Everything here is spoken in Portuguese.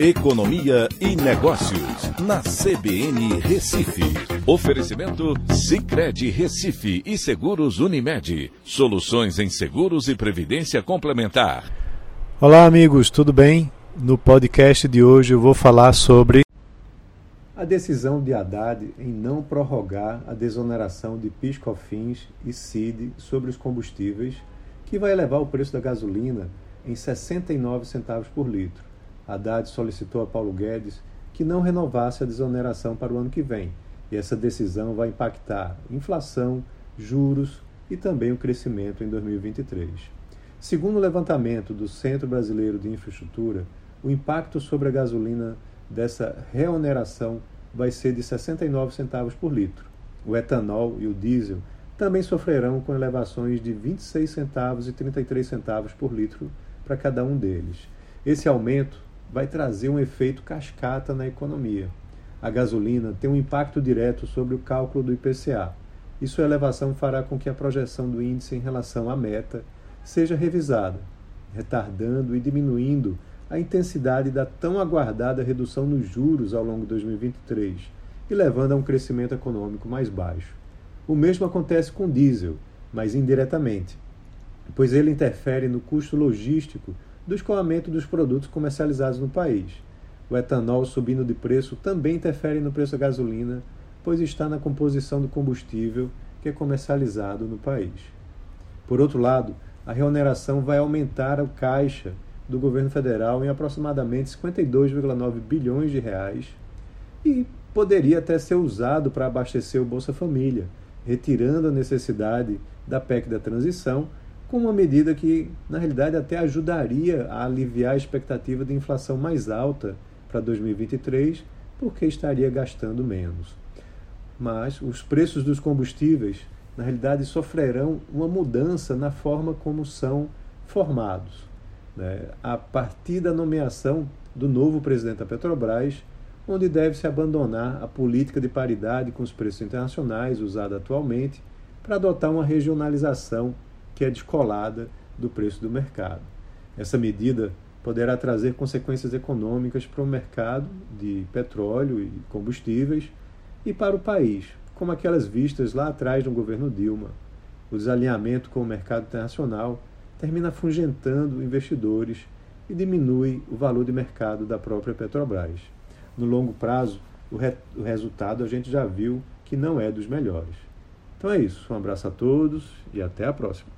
Economia e Negócios, na CBN Recife. Oferecimento Cicred Recife e Seguros Unimed. Soluções em seguros e previdência complementar. Olá, amigos, tudo bem? No podcast de hoje eu vou falar sobre a decisão de Haddad em não prorrogar a desoneração de PIS/COFINS e CID sobre os combustíveis, que vai elevar o preço da gasolina em 69 centavos por litro. Haddad solicitou a Paulo Guedes que não renovasse a desoneração para o ano que vem, e essa decisão vai impactar inflação, juros e também o crescimento em 2023. Segundo o levantamento do Centro Brasileiro de Infraestrutura, o impacto sobre a gasolina dessa reoneração vai ser de 69 centavos por litro. O etanol e o diesel também sofrerão com elevações de 26 centavos e 33 centavos por litro para cada um deles. Esse aumento vai trazer um efeito cascata na economia. A gasolina tem um impacto direto sobre o cálculo do IPCA. E sua elevação fará com que a projeção do índice em relação à meta seja revisada, retardando e diminuindo a intensidade da tão aguardada redução nos juros ao longo de 2023 e levando a um crescimento econômico mais baixo. O mesmo acontece com o diesel, mas indiretamente, pois ele interfere no custo logístico do escoamento dos produtos comercializados no país. O etanol subindo de preço também interfere no preço da gasolina, pois está na composição do combustível que é comercializado no país. Por outro lado, a reoneração vai aumentar o caixa do governo federal em aproximadamente 52,9 bilhões de reais e poderia até ser usado para abastecer o Bolsa Família, retirando a necessidade da PEC da transição com uma medida que, na realidade, até ajudaria a aliviar a expectativa de inflação mais alta para 2023, porque estaria gastando menos. Mas os preços dos combustíveis, na realidade, sofrerão uma mudança na forma como são formados. Né? A partir da nomeação do novo presidente da Petrobras, onde deve-se abandonar a política de paridade com os preços internacionais usada atualmente para adotar uma regionalização que é descolada do preço do mercado. Essa medida poderá trazer consequências econômicas para o mercado de petróleo e combustíveis e para o país, como aquelas vistas lá atrás no governo Dilma. O desalinhamento com o mercado internacional termina afugentando investidores e diminui o valor de mercado da própria Petrobras. No longo prazo, o, re o resultado a gente já viu que não é dos melhores. Então é isso. Um abraço a todos e até a próxima.